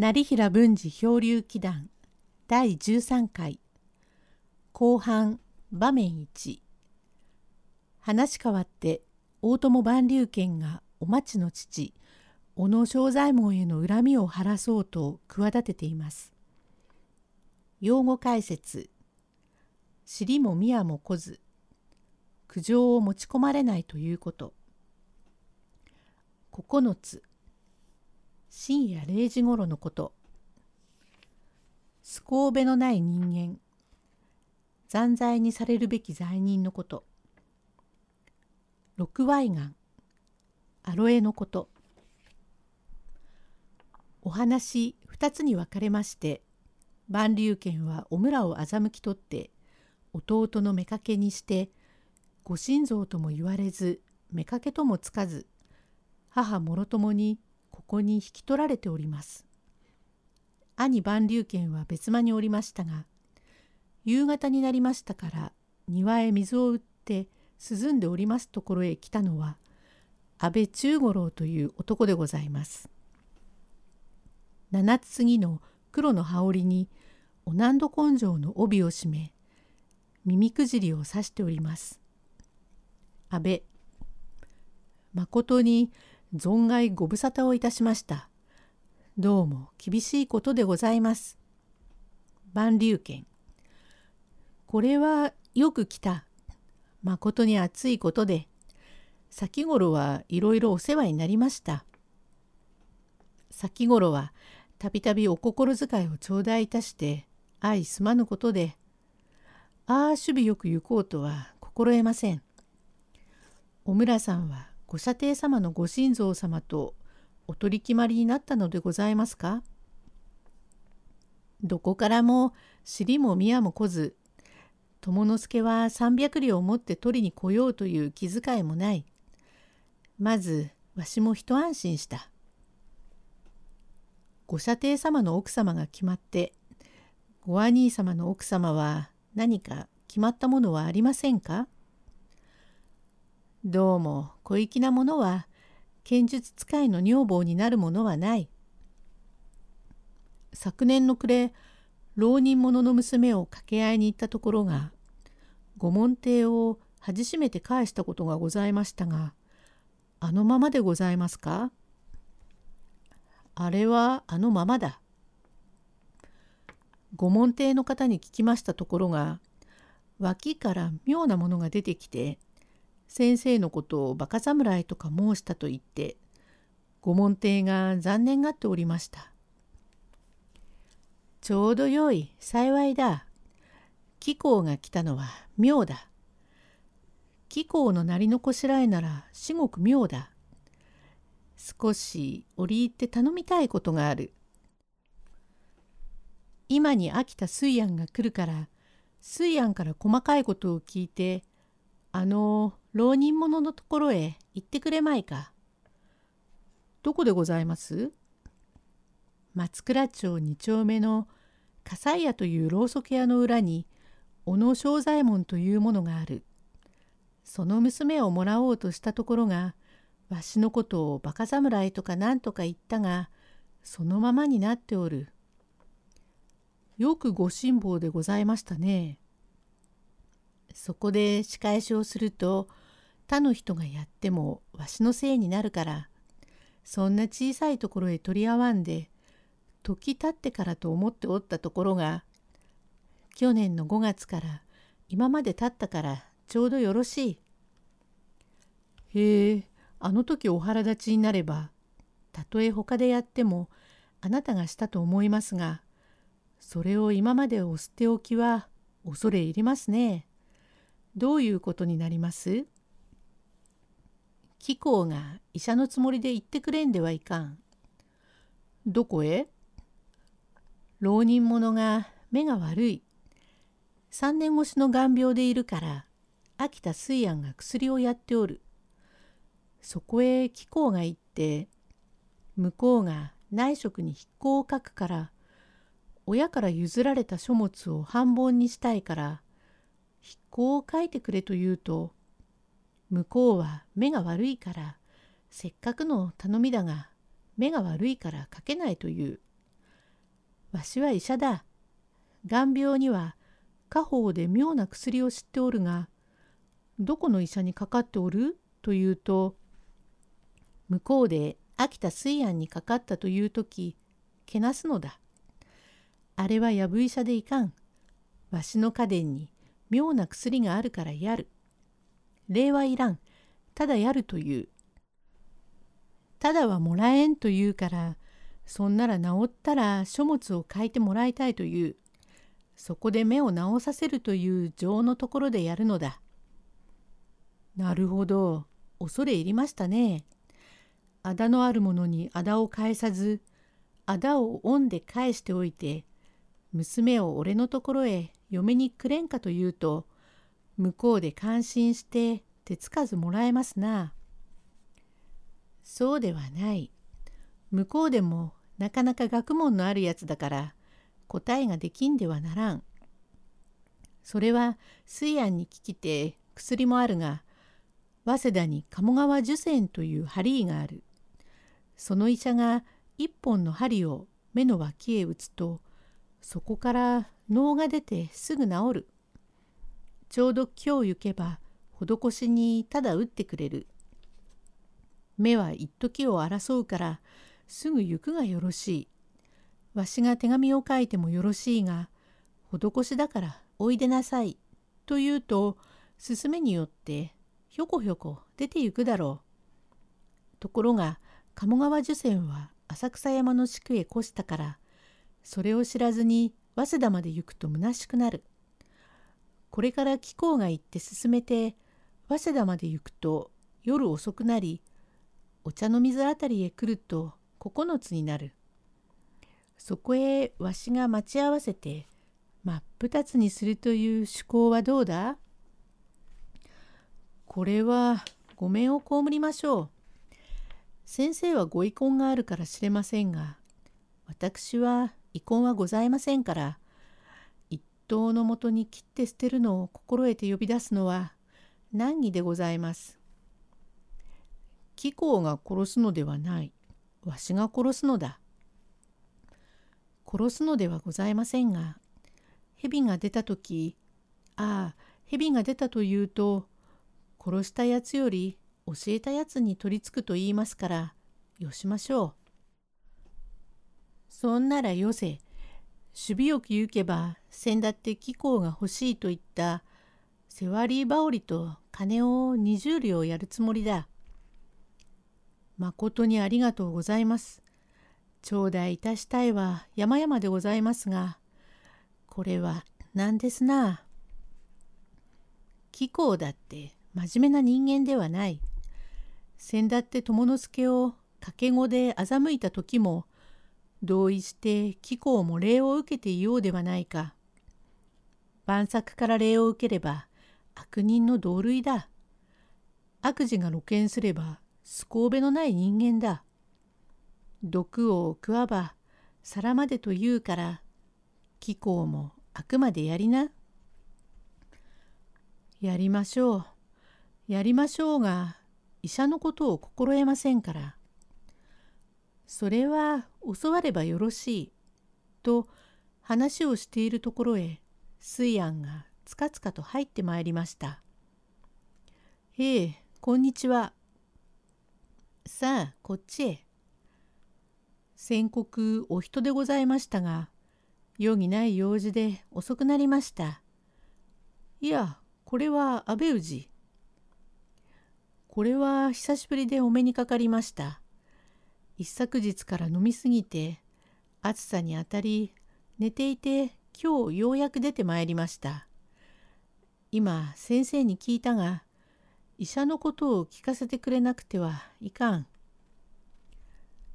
成平文治漂流記談第13回。後半場面1話変わって大友万流軒がお町の父小野正左衛門への恨みを晴らそうと企てています。用語解説。尻も宮も来ず苦情を持ち込まれないということ。9つ。深夜0時ごろのこと。スコーベのない人間。残罪にされるべき罪人のこと。六ワガン。アロエのこと。お話二つに分かれまして、万竜軒はお村を欺き取って、弟の妾にして、ご神像とも言われず、妾ともつかず、母もろともにこに引き取られております。兄万竜軒は別間におりましたが夕方になりましたから庭へ水を打って涼んでおりますところへ来たのは安倍中五郎という男でございます。七つ次の黒の羽織にお難度根性の帯を締め耳くじりを刺しております。安倍誠に存外ご無沙汰をいたしました。どうも厳しいことでございます。万流軒。これはよく来た。誠に暑いことで、先頃はいろいろお世話になりました。先頃はたびたびお心遣いを頂戴いたして相すまぬことで、ああ守備よく行こうとは心得ません。お村さんはご舎弟様のご神像様とお取り決まりになったのでございますか？どこからも尻も宮も来ず友之助は300両を持って取りに来ようという気遣いもない。まずわしも一安心した。ご舎弟様の奥様が決まってご兄様の奥様は何か決まったものはありませんか？どうも小粋なものは剣術使いの女房になるものはない。昨年の暮れ浪人者の娘を掛け合いに行ったところが御門邸を恥しめて返したことがございましたがあのままでございますか？あれはあのままだ。御門邸の方に聞きましたところが脇から妙なものが出てきて先生のことをバカ侍とか申したと言って御門弟が残念がっておりました。ちょうどよい幸いだ。貴公が来たのは妙だ。貴公のなりのこしらえなら至極妙だ。少し折り入って頼みたいことがある。今に飽きた水安が来るから水安から細かいことを聞いてあの浪人者のところへ行ってくれまいか。どこでございます？松倉町2丁目の笠井屋というろうそく屋の裏に小野正左衛門というものがある。その娘をもらおうとしたところがわしのことをバカ侍とか何とか言ったがそのままになっておる。よくご辛抱でございましたね。そこで仕返しをすると他の人がやってもわしのせいになるからそんな小さいところへ取り合わんで時経ってからと思っておったところが去年の5月から今まで経ったからちょうどよろしい。へえあの時お腹立ちになればたとえ他でやってもあなたがしたと思いますがそれを今までお捨ておきは恐れ入りますね。どういうことになります？貴公が医者のつもりで言ってくれんではいかん。どこへ？浪人者が目が悪い。3年越しの眼病でいるから秋田水安が薬をやっておる。そこへ貴公が行って向こうが内職に筆行を書くから親から譲られた書物を半本にしたいから筆行を書いてくれと言うと向こうは目が悪いからせっかくの頼みだが目が悪いから書けないというわしは医者だ。眼病には家宝で妙な薬を知っておるが、どこの医者にかかっておる？というと、向こうで秋田水安にかかったという時、けなすのだ。あれはやぶ医者でいかん。わしの家電に妙な薬があるからやる。礼はいらん。ただやるという。ただはもらえんと言うから、そんなら治ったら書物を書いてもらいたいという。そこで目を治させるという情のところでやるのだ。なるほど。恐れ入りましたね。あだのあるものにあだを返さず、あだを恩で返しておいて、娘を俺のところへ嫁にくれんかと言うと、向こうで感心して手つかずもらえますな。そうではない。向こうでもなかなか学問のあるやつだから答えができんではならん。それは水安に聞きて薬もあるが早稲田に鴨川受線という針がある。その医者が一本の針を目の脇へ打つとそこから脳が出てすぐ治る。ちょうど今日行けば施しにただ打ってくれる。目は一時を争うからすぐ行くがよろしい。わしが手紙を書いてもよろしいが、施しだからおいでなさい。と言うと、勧めによってひょこひょこ出て行くだろう。ところが、鴨川受線は浅草山の宿へ越したから、それを知らずに早稲田まで行くと虚しくなる。これから貴公が行って進めて、早稲田まで行くと夜遅くなり、お茶の水あたりへ来ると9つになる。そこへわしが待ち合わせて真っ二つにするという趣向はどうだ？これはごめんを被りましょう。先生はご遺恨があるから知れませんが、私は遺恨はございませんから、一刀のもとに切って捨てるのを心得て呼び出すのは難儀でございます。貴公が殺すのではない。わしが殺すのだ。殺すのではございませんが、蛇が出た時、ああ、蛇が出たというと、殺したやつより教えたやつに取りつくと言いますから、よしましょう。そんならよせ。守備よく言うけば、先だって貴公が欲しいと言った、セワリー羽織と金を20両やるつもりだ。まことにありがとうございます。頂戴いたしたいは山々でございますが、これは何ですな。貴公だって真面目な人間ではない。先だって友之助を掛け子で欺いた時も、同意して貴公も礼を受けていようではないか。万作から礼を受ければ悪人の同類だ。悪事が露見すればすこうべのない人間だ。毒を食わば皿までと言うから貴公もあくまでやりな。やりましょう。やりましょうが医者のことを心得ませんから。それは教わればよろしい。と話をしているところへ水安がつかつかと入ってまいりました。ええ、こんにちは。さあ、こっちへ。宣告お人でございましたが、用にない用事で遅くなりました。いや、これは安倍氏。これは久しぶりでお目にかかりました。一昨日から飲みすぎて、暑さにあたり、寝ていて今日ようやく出てまいりました。今先生に聞いたが、医者のことを聞かせてくれなくてはいかん。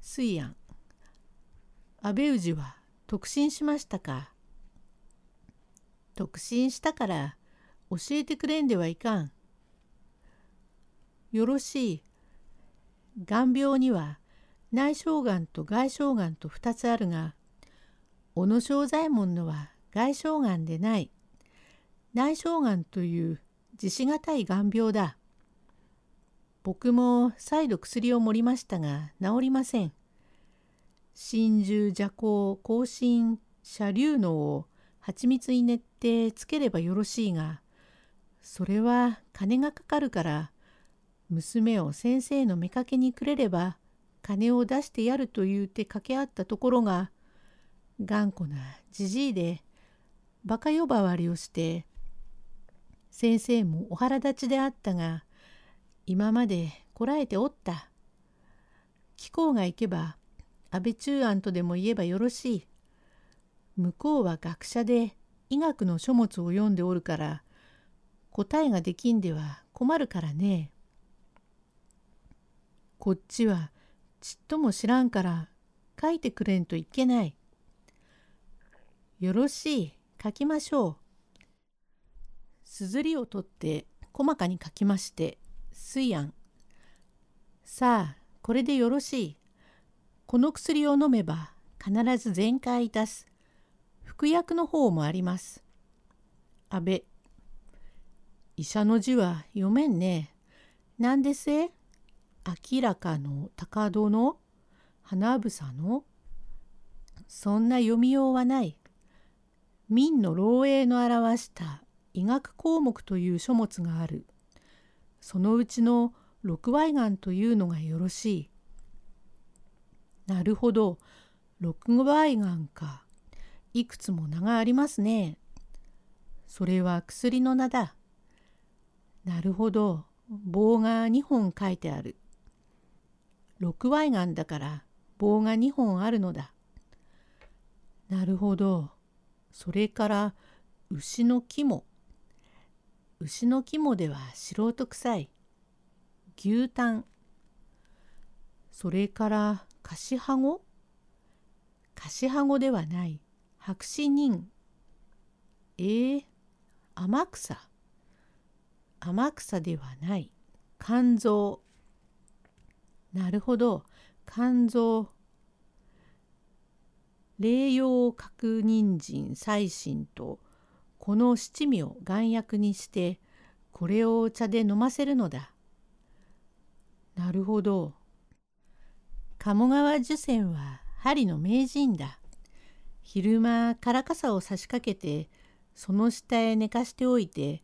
水安安倍氏は特進しましたか？特進したから教えてくれんではいかん。よろしい。眼病には内小眼と外小眼と2つあるが、小野正左衛門のは外小眼でない。内小眼という自しがたい眼病だ。僕も再度薬を盛りましたが治りません。真珠邪行更新車流能を蜂蜜に練ってつければよろしいがそれは金がかかるから娘を先生の妾にくれれば金を出してやると言うて掛け合ったところが頑固なじじいでバカ呼ばわりをして先生もお腹立ちであったが今までこらえておった。貴公が行けば安倍中安とでも言えばよろしい。向こうは学者で医学の書物を読んでおるから答えができんでは困るからね。こっちはちっとも知らんから書いてくれんといけない。よろしい、書きましょう。すずりを取って細かに書きまして、水庵。さあ、これでよろしい。この薬を飲めば必ず全開いたす。服薬の方もあります。安倍。医者の字は読めんね。なんでせ明らかの高戸の花房のそんな読みようはない。民の漏洩の表した医学項目という書物がある。そのうちの六倍眼というのがよろしい。なるほど、六倍眼か。いくつも名がありますね。それは薬の名だ。なるほど、棒が2本書いてある。六倍眼だから棒が2本あるのだ。なるほど。それから牛の肝。牛の肝では素人臭い。牛タン。それからカシハゴカシハゴではない。白紙人。えー、天草。天草ではない。肝臓。なるほど。肝臓。霊養角人参細心とこの七味を丸薬にしてこれをお茶で飲ませるのだ。なるほど。鴨川受選は針の名人だ。昼間からかさを差し掛けてその下へ寝かしておいて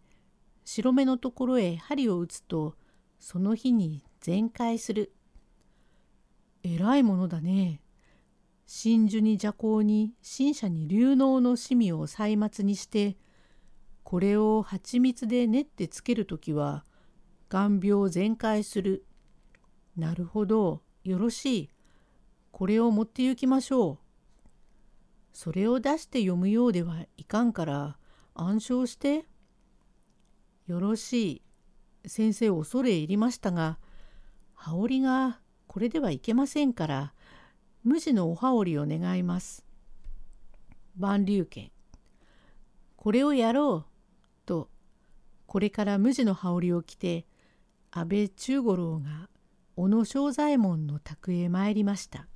白目のところへ針を打つとその日に全開する。えらいものだね。真珠に邪行に新社に流能の趣味を歳末にしてこれを蜂蜜で練ってつけるときは眼病全開する。なるほどよろしい。これを持って行きましょう。それを出して読むようではいかんから暗唱して。よろしい。先生恐れ入りましたが羽織がこれではいけませんから無地のお羽織を願います。万竜拳。これをやろう。と、これから無地の羽織を着て、安倍忠五郎が小野正左衛門の宅へ参りました。